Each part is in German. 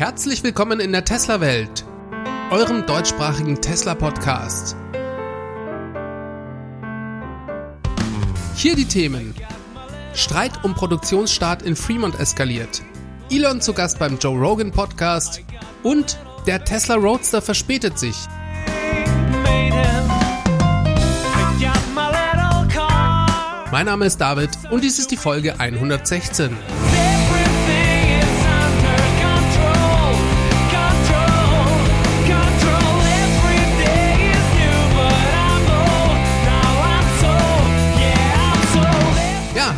Herzlich willkommen in der Tesla-Welt, eurem deutschsprachigen Tesla-Podcast. Hier die Themen. Streit um Produktionsstart in Fremont eskaliert. Elon zu Gast beim Joe Rogan Podcast und der Tesla Roadster verspätet sich. Mein Name ist David und dies ist die Folge 116.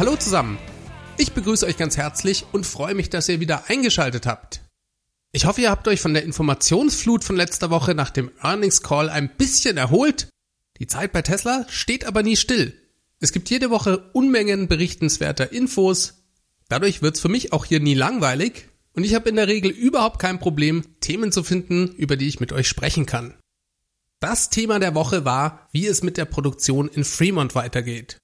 hallo zusammen. Ich begrüße euch ganz herzlich und freue mich, dass ihr wieder eingeschaltet habt. Ich hoffe, ihr habt euch von der Informationsflut von letzter Woche nach dem Earnings Call ein bisschen erholt. Die Zeit bei Tesla steht aber nie still. Es gibt jede Woche Unmengen berichtenswerter Infos. Dadurch wird's für mich auch hier nie langweilig und ich habe in der Regel überhaupt kein Problem, Themen zu finden, über die ich mit euch sprechen kann. Das Thema der Woche war, wie es mit der Produktion in Fremont weitergeht.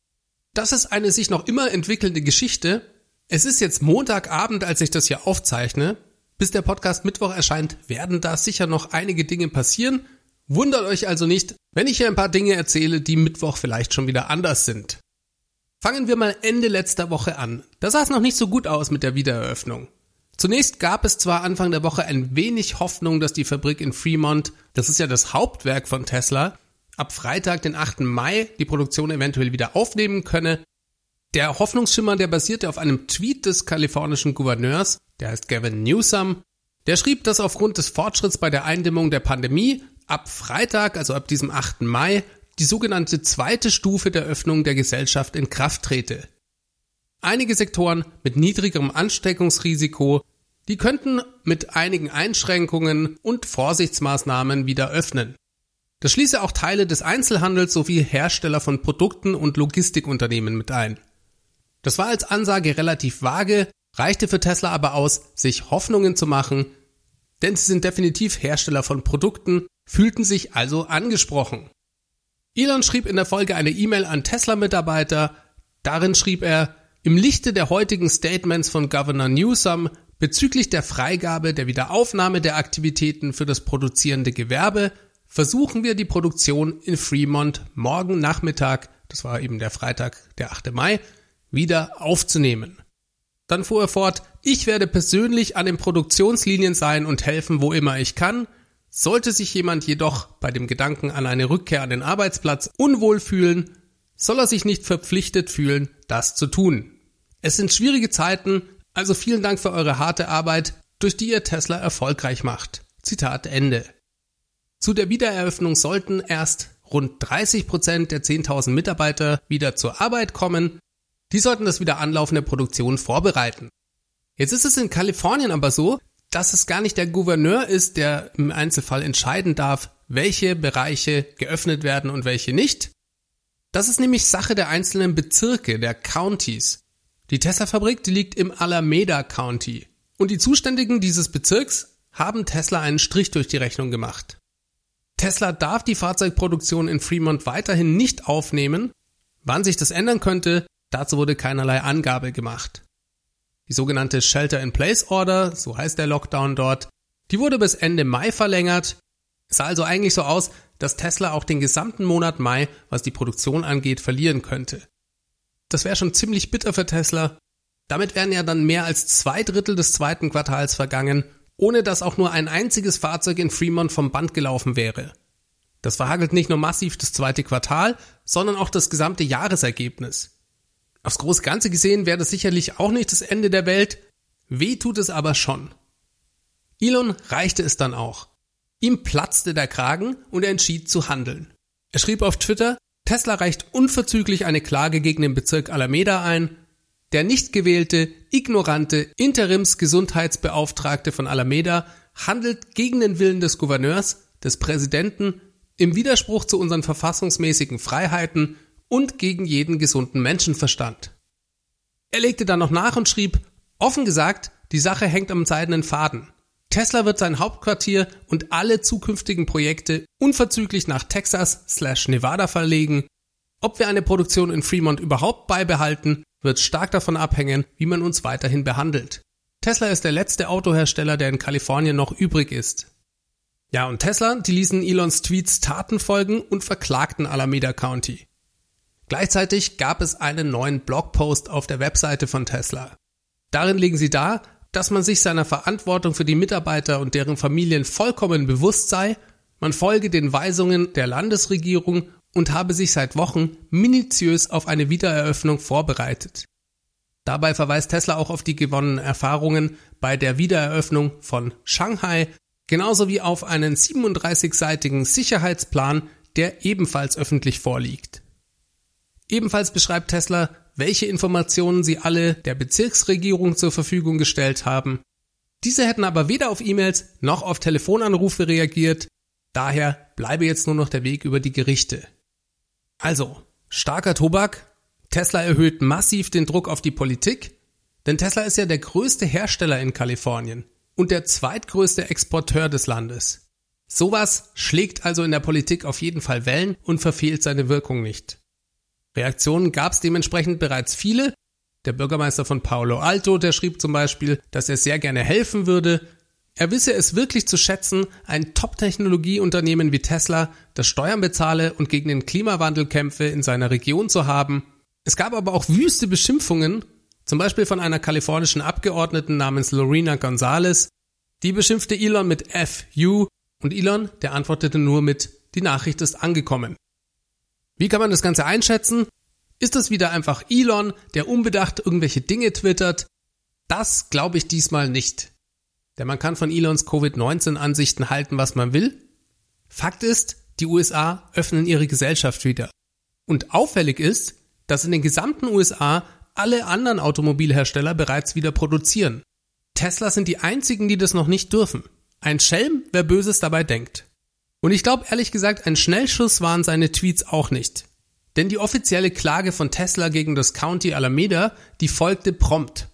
Das ist eine sich noch immer entwickelnde Geschichte. Es ist jetzt Montagabend, als ich das hier aufzeichne. Bis der Podcast Mittwoch erscheint, werden da sicher noch einige Dinge passieren Wundert euch also nicht, wenn ich hier ein paar Dinge erzähle, die Mittwoch vielleicht schon wieder anders sind. Fangen wir mal Ende letzter Woche an. Da sah es noch nicht so gut aus mit der Wiedereröffnung. Zunächst gab es zwar Anfang der Woche ein wenig Hoffnung, dass die Fabrik in Fremont, das ist ja das Hauptwerk von Tesla, ab Freitag, den 8. Mai, die Produktion eventuell wieder aufnehmen könne. Der Hoffnungsschimmer, der basierte auf einem Tweet des kalifornischen Gouverneurs, der heißt Gavin Newsom. Der schrieb, dass aufgrund des Fortschritts bei der Eindämmung der Pandemie ab Freitag, also ab diesem 8. Mai, die sogenannte zweite Stufe der Öffnung der Gesellschaft in Kraft trete. Einige Sektoren mit niedrigerem Ansteckungsrisiko, die könnten mit einigen Einschränkungen und Vorsichtsmaßnahmen wieder öffnen. Das schließe auch Teile des Einzelhandels sowie Hersteller von Produkten und Logistikunternehmen mit ein. Das war als Ansage relativ vage, reichte für Tesla aber aus, sich Hoffnungen zu machen, denn sie sind definitiv Hersteller von Produkten, fühlten sich also angesprochen. Elon schrieb in der Folge eine E-Mail an Tesla-Mitarbeiter. Darin schrieb er, im Lichte der heutigen Statements von Governor Newsom bezüglich der Freigabe der Wiederaufnahme der Aktivitäten für das produzierende Gewerbe versuchen wir die Produktion in Fremont morgen Nachmittag, das war eben der Freitag, der 8. Mai, wieder aufzunehmen. Dann fuhr er fort, ich werde persönlich an den Produktionslinien sein und helfen, wo immer ich kann. Sollte sich jemand jedoch bei dem Gedanken an eine Rückkehr an den Arbeitsplatz unwohl fühlen, soll er sich nicht verpflichtet fühlen, das zu tun. Es sind schwierige Zeiten, also vielen Dank für eure harte Arbeit, durch die ihr Tesla erfolgreich macht. Zitat Ende. Zu der Wiedereröffnung sollten erst rund 30 Prozent der 10.000 Mitarbeiter wieder zur Arbeit kommen. Die sollten das Wiederanlaufen der Produktion vorbereiten. Jetzt ist es in Kalifornien aber so, dass es gar nicht der Gouverneur ist, der im Einzelfall entscheiden darf, welche Bereiche geöffnet werden und welche nicht. Das ist nämlich Sache der einzelnen Bezirke, der Counties. Die Tesla-Fabrik, die liegt im Alameda County. Und die Zuständigen dieses Bezirks haben Tesla einen Strich durch die Rechnung gemacht. Tesla darf die Fahrzeugproduktion in Fremont weiterhin nicht aufnehmen. Wann sich das ändern könnte, dazu wurde keinerlei Angabe gemacht. Die sogenannte Shelter-in-Place-Order, so heißt der Lockdown dort, die wurde bis Ende Mai verlängert. Es sah also eigentlich so aus, dass Tesla auch den gesamten Monat Mai, was die Produktion angeht, verlieren könnte. Das wäre schon ziemlich bitter für Tesla. Damit wären ja dann mehr als zwei Drittel des zweiten Quartals vergangen, ohne dass auch nur ein einziges Fahrzeug in Fremont vom Band gelaufen wäre. Das verhagelt nicht nur massiv das zweite Quartal, sondern auch das gesamte Jahresergebnis. Aufs große Ganze gesehen wäre das sicherlich auch nicht das Ende der Welt, weh tut es aber schon. Elon reichte es dann auch. Ihm platzte der Kragen und er entschied zu handeln. Er schrieb auf Twitter, Tesla reicht unverzüglich eine Klage gegen den Bezirk Alameda ein. Der nicht gewählte, ignorante Interimsgesundheitsbeauftragte von Alameda handelt gegen den Willen des Gouverneurs, des Präsidenten, im Widerspruch zu unseren verfassungsmäßigen Freiheiten und gegen jeden gesunden Menschenverstand. Er legte dann noch nach und schrieb, offen gesagt, die Sache hängt am seidenen Faden. Tesla wird sein Hauptquartier und alle zukünftigen Projekte unverzüglich nach Texas slash Nevada verlegen. Ob wir eine Produktion in Fremont überhaupt beibehalten, wird stark davon abhängen, wie man uns weiterhin behandelt. Tesla ist der letzte Autohersteller, der in Kalifornien noch übrig ist. Ja, und Tesla, die ließen Elons Tweets Taten folgen und verklagten Alameda County. Gleichzeitig gab es einen neuen Blogpost auf der Webseite von Tesla. Darin legen sie dar, dass man sich seiner Verantwortung für die Mitarbeiter und deren Familien vollkommen bewusst sei, man folge den Weisungen der Landesregierung und habe sich seit Wochen minutiös auf eine Wiedereröffnung vorbereitet. Dabei verweist Tesla auch auf die gewonnenen Erfahrungen bei der Wiedereröffnung von Shanghai, genauso wie auf einen 37-seitigen Sicherheitsplan, der ebenfalls öffentlich vorliegt. Ebenfalls beschreibt Tesla, welche Informationen sie alle der Bezirksregierung zur Verfügung gestellt haben. Diese hätten aber weder auf E-Mails noch auf Telefonanrufe reagiert, daher bleibe jetzt nur noch der Weg über die Gerichte. Also, starker Tobak, Tesla erhöht massiv den Druck auf die Politik, denn Tesla ist ja der größte Hersteller in Kalifornien und der zweitgrößte Exporteur des Landes. Sowas schlägt also in der Politik auf jeden Fall Wellen und verfehlt seine Wirkung nicht. Reaktionen gab es dementsprechend bereits viele. Der Bürgermeister von Paolo Alto, der schrieb zum Beispiel, dass er sehr gerne helfen würde. Er wisse es wirklich zu schätzen, ein Top-Technologieunternehmen wie Tesla, das Steuern bezahle und gegen den Klimawandel kämpfe, in seiner Region zu haben. Es gab aber auch wüste Beschimpfungen, zum Beispiel von einer kalifornischen Abgeordneten namens Lorena Gonzalez. Die beschimpfte Elon mit FU und Elon, der antwortete nur mit Die Nachricht ist angekommen. Wie kann man das Ganze einschätzen? Ist es wieder einfach Elon, der unbedacht irgendwelche Dinge twittert? Das glaube ich diesmal nicht. Denn man kann von Elons Covid-19-Ansichten halten, was man will. Fakt ist, die USA öffnen ihre Gesellschaft wieder. Und auffällig ist, dass in den gesamten USA alle anderen Automobilhersteller bereits wieder produzieren. Tesla sind die einzigen, die das noch nicht dürfen. Ein Schelm, wer Böses dabei denkt. Und ich glaube ehrlich gesagt, ein Schnellschuss waren seine Tweets auch nicht. Denn die offizielle Klage von Tesla gegen das County Alameda, die folgte prompt.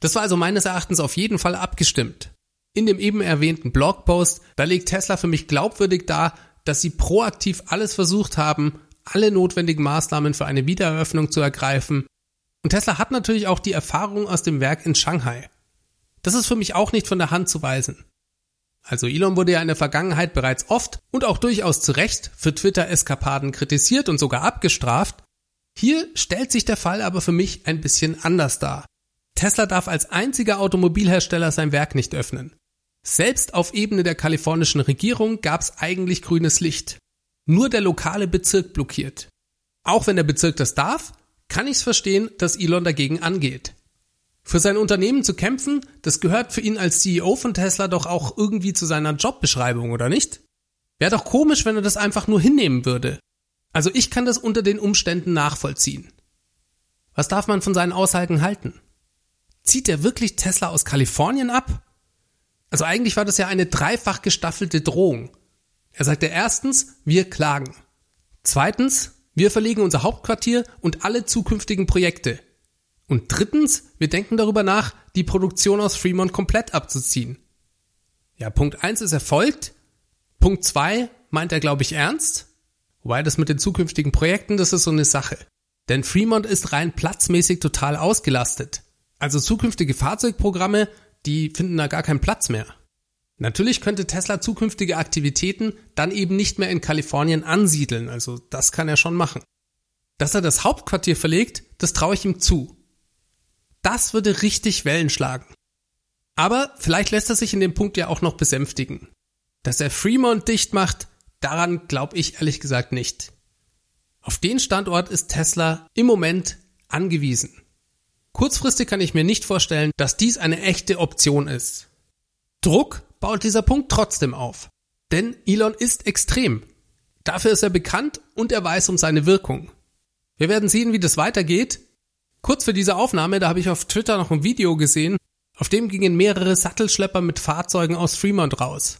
Das war also meines Erachtens auf jeden Fall abgestimmt. In dem eben erwähnten Blogpost, da legt Tesla für mich glaubwürdig dar, dass sie proaktiv alles versucht haben, alle notwendigen Maßnahmen für eine Wiedereröffnung zu ergreifen. Und Tesla hat natürlich auch die Erfahrung aus dem Werk in Shanghai. Das ist für mich auch nicht von der Hand zu weisen. Also Elon wurde ja in der Vergangenheit bereits oft und auch durchaus zu Recht für Twitter-Eskapaden kritisiert und sogar abgestraft. Hier stellt sich der Fall aber für mich ein bisschen anders dar. Tesla darf als einziger Automobilhersteller sein Werk nicht öffnen. Selbst auf Ebene der kalifornischen Regierung gab es eigentlich grünes Licht. Nur der lokale Bezirk blockiert. Auch wenn der Bezirk das darf, kann ich es verstehen, dass Elon dagegen angeht. Für sein Unternehmen zu kämpfen, das gehört für ihn als CEO von Tesla doch auch irgendwie zu seiner Jobbeschreibung, oder nicht? Wäre doch komisch, wenn er das einfach nur hinnehmen würde. Also ich kann das unter den Umständen nachvollziehen. Was darf man von seinen Aussagen halten? Zieht er wirklich Tesla aus Kalifornien ab? Also eigentlich war das ja eine dreifach gestaffelte Drohung. Er sagte erstens, wir klagen. Zweitens, wir verlegen unser Hauptquartier und alle zukünftigen Projekte. Und drittens, wir denken darüber nach, die Produktion aus Fremont komplett abzuziehen. Ja, Punkt eins ist erfolgt. Punkt zwei meint er, glaube ich, ernst. Wobei das mit den zukünftigen Projekten, das ist so eine Sache. Denn Fremont ist rein platzmäßig total ausgelastet. Also zukünftige Fahrzeugprogramme, die finden da gar keinen Platz mehr. Natürlich könnte Tesla zukünftige Aktivitäten dann eben nicht mehr in Kalifornien ansiedeln, also das kann er schon machen. Dass er das Hauptquartier verlegt, das traue ich ihm zu. Das würde richtig Wellen schlagen. Aber vielleicht lässt er sich in dem Punkt ja auch noch besänftigen. Dass er Fremont dicht macht, daran glaube ich ehrlich gesagt nicht. Auf den Standort ist Tesla im Moment angewiesen. Kurzfristig kann ich mir nicht vorstellen, dass dies eine echte Option ist. Druck baut dieser Punkt trotzdem auf. Denn Elon ist extrem. Dafür ist er bekannt und er weiß um seine Wirkung. Wir werden sehen, wie das weitergeht, Kurz für diese Aufnahme, da habe ich auf Twitter noch ein Video gesehen, auf dem gingen mehrere Sattelschlepper mit Fahrzeugen aus Fremont raus.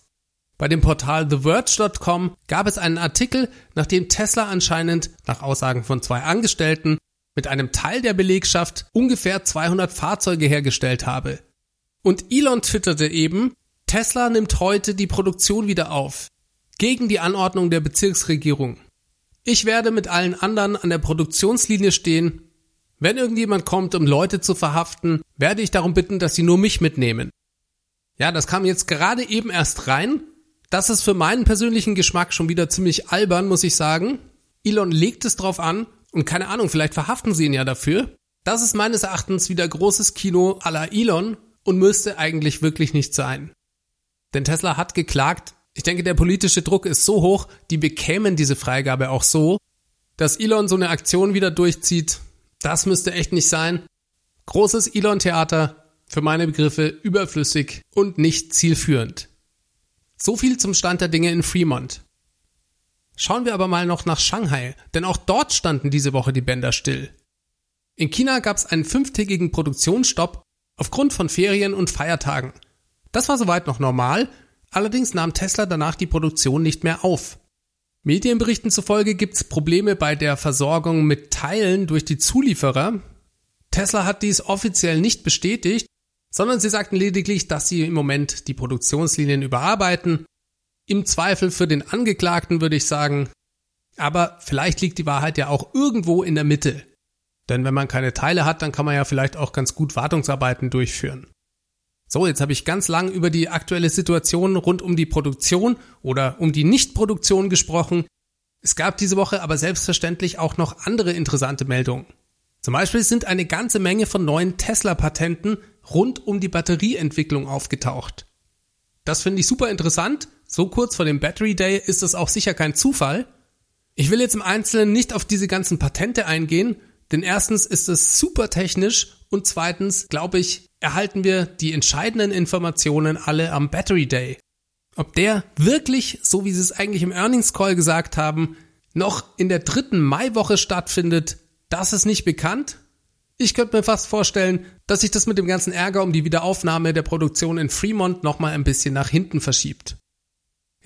Bei dem Portal TheVerge.com gab es einen Artikel, nachdem Tesla anscheinend, nach Aussagen von zwei Angestellten, mit einem Teil der Belegschaft ungefähr 200 Fahrzeuge hergestellt habe. Und Elon twitterte eben, Tesla nimmt heute die Produktion wieder auf. Gegen die Anordnung der Bezirksregierung. Ich werde mit allen anderen an der Produktionslinie stehen Wenn irgendjemand kommt, um Leute zu verhaften, werde ich darum bitten, dass sie nur mich mitnehmen. Ja, das kam jetzt gerade eben erst rein. Das ist für meinen persönlichen Geschmack schon wieder ziemlich albern, muss ich sagen. Elon legt es drauf an und keine Ahnung, vielleicht verhaften sie ihn ja dafür. Das ist meines Erachtens wieder großes Kino à la Elon und müsste eigentlich wirklich nicht sein. Denn Tesla hat geklagt. Ich denke, der politische Druck ist so hoch, die bekämen diese Freigabe auch so, dass Elon so eine Aktion wieder durchzieht. Das müsste echt nicht sein. Großes Elon-Theater, für meine Begriffe überflüssig und nicht zielführend. So viel zum Stand der Dinge in Fremont. Schauen wir aber mal noch nach Shanghai, denn auch dort standen diese Woche die Bänder still. In China gab es einen fünftägigen Produktionsstopp aufgrund von Ferien und Feiertagen. Das war soweit noch normal, allerdings nahm Tesla danach die Produktion nicht mehr auf. Medienberichten zufolge gibt es Probleme bei der Versorgung mit Teilen durch die Zulieferer. Tesla hat dies offiziell nicht bestätigt, sondern sie sagten lediglich, dass sie im Moment die Produktionslinien überarbeiten. Im Zweifel für den Angeklagten würde ich sagen, aber vielleicht liegt die Wahrheit ja auch irgendwo in der Mitte. Denn wenn man keine Teile hat, dann kann man ja vielleicht auch ganz gut Wartungsarbeiten durchführen. So, jetzt habe ich ganz lang über die aktuelle Situation rund um die Produktion oder um die Nichtproduktion gesprochen. Es gab diese Woche aber selbstverständlich auch noch andere interessante Meldungen. Zum Beispiel sind eine ganze Menge von neuen Tesla-Patenten rund um die Batterieentwicklung aufgetaucht. Das finde ich super interessant. So kurz vor dem Battery Day ist das auch sicher kein Zufall. Ich will jetzt im Einzelnen nicht auf diese ganzen Patente eingehen, denn erstens ist es super technisch und zweitens, glaube ich, erhalten wir die entscheidenden Informationen alle am Battery Day. Ob der wirklich, so wie sie es eigentlich im Earnings Call gesagt haben, noch in der dritten Maiwoche stattfindet, das ist nicht bekannt. Ich könnte mir fast vorstellen, dass sich das mit dem ganzen Ärger um die Wiederaufnahme der Produktion in Fremont nochmal ein bisschen nach hinten verschiebt.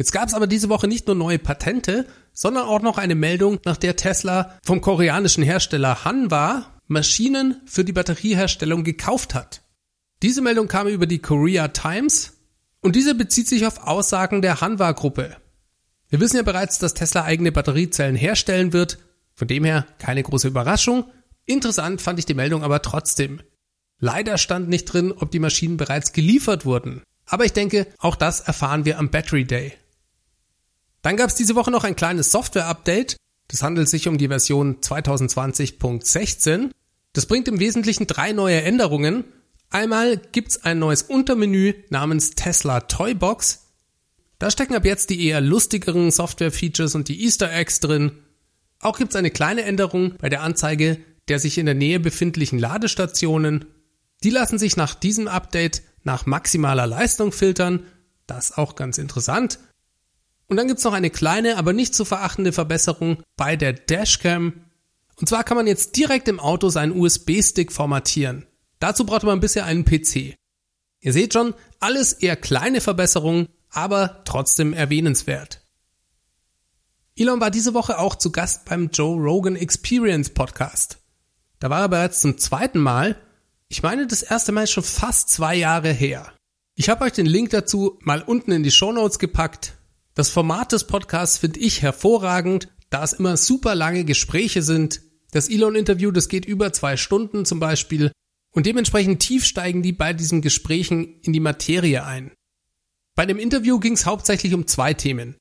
Jetzt gab es aber diese Woche nicht nur neue Patente, sondern auch noch eine Meldung, nach der Tesla vom koreanischen Hersteller Hanwha Maschinen für die Batterieherstellung gekauft hat. Diese Meldung kam über die Korea Times und diese bezieht sich auf Aussagen der Hanwha-Gruppe. Wir wissen ja bereits, dass Tesla eigene Batteriezellen herstellen wird, von dem her keine große Überraschung. Interessant fand ich die Meldung aber trotzdem. Leider stand nicht drin, ob die Maschinen bereits geliefert wurden. Aber ich denke, auch das erfahren wir am Battery Day. Dann gab es diese Woche noch ein kleines Software-Update. Das handelt sich um die Version 2020.16. Das bringt im Wesentlichen drei neue Änderungen. Einmal gibt's ein neues Untermenü namens Tesla Toybox. Da stecken ab jetzt die eher lustigeren Software-Features und die Easter Eggs drin. Auch gibt's eine kleine Änderung bei der Anzeige der sich in der Nähe befindlichen Ladestationen. Die lassen sich nach diesem Update nach maximaler Leistung filtern. Das auch ganz interessant. Und dann gibt's noch eine kleine, aber nicht zu verachtende Verbesserung bei der Dashcam. Und zwar kann man jetzt direkt im Auto seinen USB-Stick formatieren. Dazu braucht man bisher einen PC. Ihr seht schon, alles eher kleine Verbesserungen, aber trotzdem erwähnenswert. Elon war diese Woche auch zu Gast beim Joe Rogan Experience Podcast. Da war er bereits zum zweiten Mal. Ich meine, das erste Mal ist schon fast zwei Jahre her. Ich habe euch den Link dazu mal unten in die Show Notes gepackt. Das Format des Podcasts finde ich hervorragend, da es immer super lange Gespräche sind. Das Elon-Interview, das geht über zwei Stunden zum Beispiel. Und dementsprechend tief steigen die bei diesen Gesprächen in die Materie ein. Bei dem Interview ging es hauptsächlich um zwei Themen.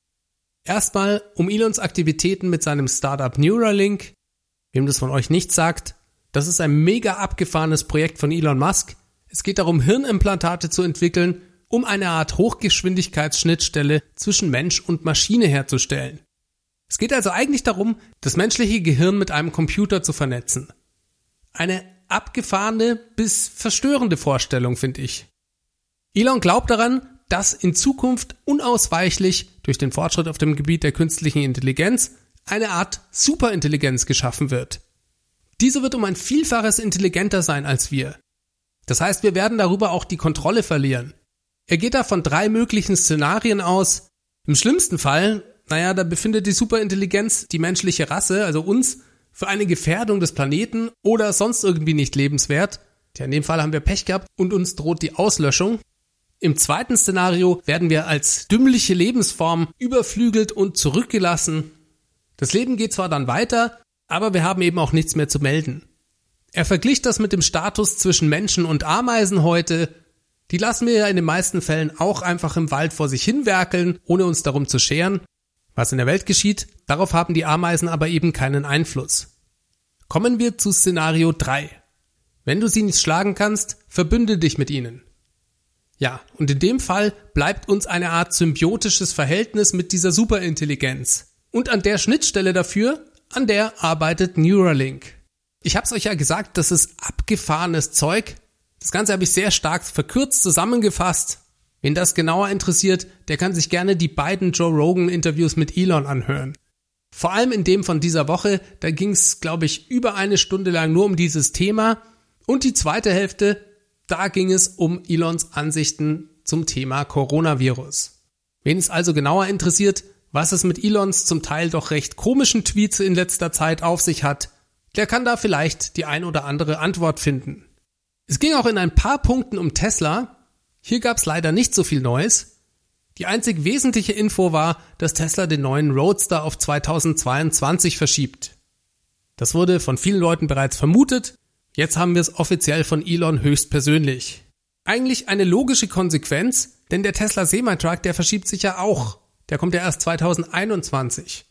Erstmal um Elons Aktivitäten mit seinem Startup Neuralink. Wem das von euch nicht sagt, das ist ein mega abgefahrenes Projekt von Elon Musk. Es geht darum, Hirnimplantate zu entwickeln um eine Art Hochgeschwindigkeitsschnittstelle zwischen Mensch und Maschine herzustellen. Es geht also eigentlich darum, das menschliche Gehirn mit einem Computer zu vernetzen. Eine abgefahrene bis verstörende Vorstellung, finde ich. Elon glaubt daran, dass in Zukunft unausweichlich durch den Fortschritt auf dem Gebiet der künstlichen Intelligenz eine Art Superintelligenz geschaffen wird. Diese wird um ein Vielfaches intelligenter sein als wir. Das heißt, wir werden darüber auch die Kontrolle verlieren. Er geht da von drei möglichen Szenarien aus. Im schlimmsten Fall, naja, da befindet die Superintelligenz die menschliche Rasse, also uns, für eine Gefährdung des Planeten oder sonst irgendwie nicht lebenswert. Tja, in dem Fall haben wir Pech gehabt und uns droht die Auslöschung. Im zweiten Szenario werden wir als dümmliche Lebensform überflügelt und zurückgelassen. Das Leben geht zwar dann weiter, aber wir haben eben auch nichts mehr zu melden. Er verglich das mit dem Status zwischen Menschen und Ameisen heute. Die lassen wir ja in den meisten Fällen auch einfach im Wald vor sich hinwerkeln, ohne uns darum zu scheren. Was in der Welt geschieht, darauf haben die Ameisen aber eben keinen Einfluss. Kommen wir zu Szenario 3. Wenn du sie nicht schlagen kannst, verbünde dich mit ihnen. Ja, und in dem Fall bleibt uns eine Art symbiotisches Verhältnis mit dieser Superintelligenz. Und an der Schnittstelle dafür, an der arbeitet Neuralink. Ich hab's euch ja gesagt, das ist abgefahrenes Zeug. Das Ganze habe ich sehr stark verkürzt zusammengefasst. Wen das genauer interessiert, der kann sich gerne die beiden Joe Rogan Interviews mit Elon anhören. Vor allem in dem von dieser Woche, da ging's, glaube ich, über eine Stunde lang nur um dieses Thema. Und die zweite Hälfte, da ging es um Elons Ansichten zum Thema Coronavirus. Wen es also genauer interessiert, was es mit Elons zum Teil doch recht komischen Tweets in letzter Zeit auf sich hat, der kann da vielleicht die ein oder andere Antwort finden. Es ging auch in ein paar Punkten um Tesla. Hier gab es leider nicht so viel Neues. Die einzig wesentliche Info war, dass Tesla den neuen Roadster auf 2022 verschiebt. Das wurde von vielen Leuten bereits vermutet, Jetzt haben wir es offiziell von Elon höchstpersönlich. Eigentlich eine logische Konsequenz, denn der Tesla Semi-Truck, der verschiebt sich ja auch. Der kommt ja erst 2021.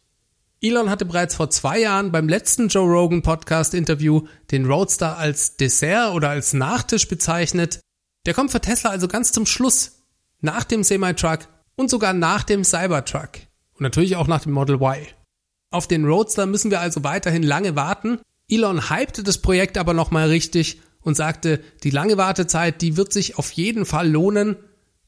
Elon hatte bereits vor zwei Jahren beim letzten Joe Rogan Podcast Interview den Roadster als Dessert oder als Nachtisch bezeichnet. Der kommt für Tesla also ganz zum Schluss. Nach dem Semi-Truck und sogar nach dem Cybertruck. Und natürlich auch nach dem Model Y. Auf den Roadster müssen wir also weiterhin lange warten Elon hypte das Projekt aber nochmal richtig und sagte, die lange Wartezeit, die wird sich auf jeden Fall lohnen.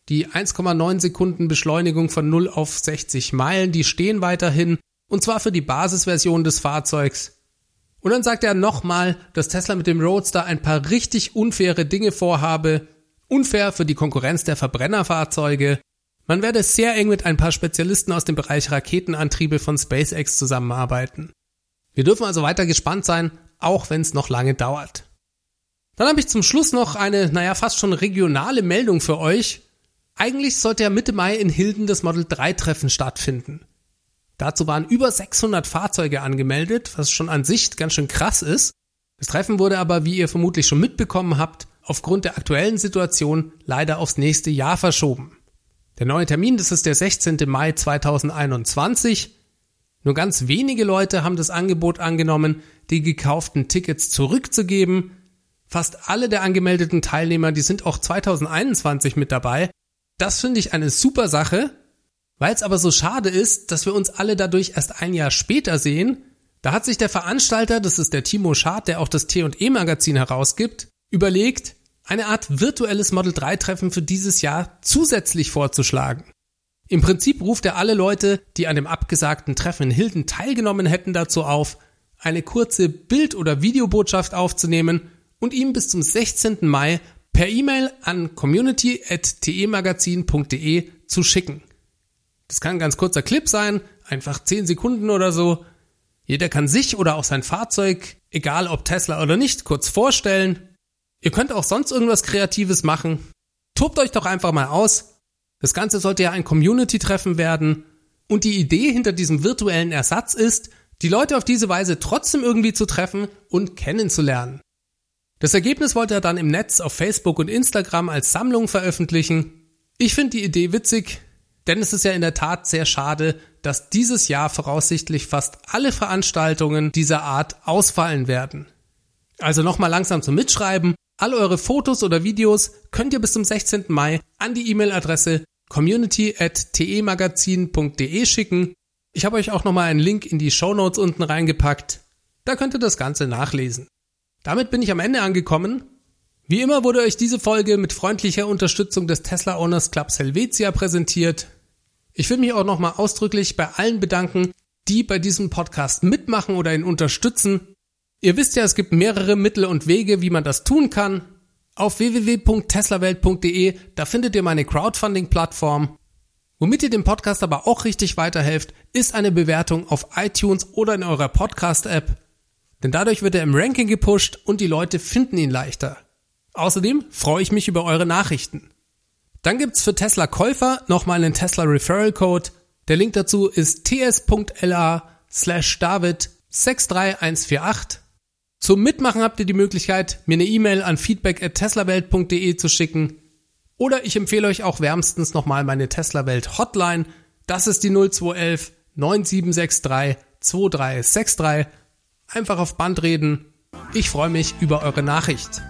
Die 1,9 Sekunden Beschleunigung von 0 auf 60 Meilen, die stehen weiterhin, und zwar für die Basisversion des Fahrzeugs. Und dann sagt er nochmal, dass Tesla mit dem Roadster ein paar richtig unfaire Dinge vorhabe, unfair für die Konkurrenz der Verbrennerfahrzeuge. Man werde sehr eng mit ein paar Spezialisten aus dem Bereich Raketenantriebe von SpaceX zusammenarbeiten. Wir dürfen also weiter gespannt sein, auch wenn es noch lange dauert. Dann habe ich zum Schluss noch eine, naja, fast schon regionale Meldung für euch. Eigentlich sollte ja Mitte Mai in Hilden das Model 3 Treffen stattfinden. Dazu waren über 600 Fahrzeuge angemeldet, was schon an sich ganz schön krass ist. Das Treffen wurde aber, wie ihr vermutlich schon mitbekommen habt, aufgrund der aktuellen Situation leider aufs nächste Jahr verschoben. Der neue Termin, das ist der 16. Mai 2021. Nur ganz wenige Leute haben das Angebot angenommen, die gekauften Tickets zurückzugeben. Fast alle der angemeldeten Teilnehmer, die sind auch 2021 mit dabei. Das finde ich eine super Sache, weil es aber so schade ist, dass wir uns alle dadurch erst ein Jahr später sehen. Da hat sich der Veranstalter, das ist der Timo Schad, der auch das T&E Magazin herausgibt, überlegt, eine Art virtuelles Model 3 Treffen für dieses Jahr zusätzlich vorzuschlagen. Im Prinzip ruft er alle Leute, die an dem abgesagten Treffen in Hilden teilgenommen hätten, dazu auf, eine kurze Bild- oder Videobotschaft aufzunehmen und ihm bis zum 16. Mai per E-Mail an community.temagazin.de zu schicken. Das kann ein ganz kurzer Clip sein, einfach 10 Sekunden oder so. Jeder kann sich oder auch sein Fahrzeug, egal ob Tesla oder nicht, kurz vorstellen. Ihr könnt auch sonst irgendwas Kreatives machen. Tobt euch doch einfach mal aus. Das Ganze sollte ja ein Community-Treffen werden. Und die Idee hinter diesem virtuellen Ersatz ist, die Leute auf diese Weise trotzdem irgendwie zu treffen und kennenzulernen. Das Ergebnis wollte er dann im Netz auf Facebook und Instagram als Sammlung veröffentlichen. Ich finde die Idee witzig, denn es ist ja in der Tat sehr schade, dass dieses Jahr voraussichtlich fast alle Veranstaltungen dieser Art ausfallen werden. Also nochmal langsam zum Mitschreiben. All eure Fotos oder Videos könnt ihr bis zum 16. Mai an die E-Mail-Adresse community.temagazin.de schicken. Ich habe euch auch nochmal einen Link in die Show Notes unten reingepackt. Da könnt ihr das Ganze nachlesen. Damit bin ich am Ende angekommen. Wie immer wurde euch diese Folge mit freundlicher Unterstützung des Tesla Owners Club Helvetia präsentiert. Ich will mich auch nochmal ausdrücklich bei allen bedanken, die bei diesem Podcast mitmachen oder ihn unterstützen. Ihr wisst ja, es gibt mehrere Mittel und Wege, wie man das tun kann. Auf www.teslawelt.de, da findet ihr meine Crowdfunding-Plattform. Womit ihr dem Podcast aber auch richtig weiterhelft, ist eine Bewertung auf iTunes oder in eurer Podcast-App. Denn dadurch wird er im Ranking gepusht und die Leute finden ihn leichter. Außerdem freue ich mich über eure Nachrichten. Dann gibt's für Tesla-Käufer nochmal einen Tesla Referral Code. Der Link dazu ist ts.la slash david 63148 Zum Mitmachen habt ihr die Möglichkeit, mir eine E-Mail an feedback@teslawelt.de zu schicken oder ich empfehle euch auch wärmstens nochmal meine Tesla Welt Hotline. Das ist die 0211 9763 2363. Einfach auf Band reden. Ich freue mich über eure Nachricht.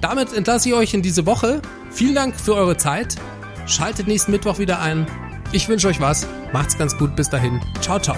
Damit entlasse ich euch in diese Woche. Vielen Dank für eure Zeit. Schaltet nächsten Mittwoch wieder ein. Ich wünsche euch was. Macht's ganz gut. Bis dahin. Ciao, ciao.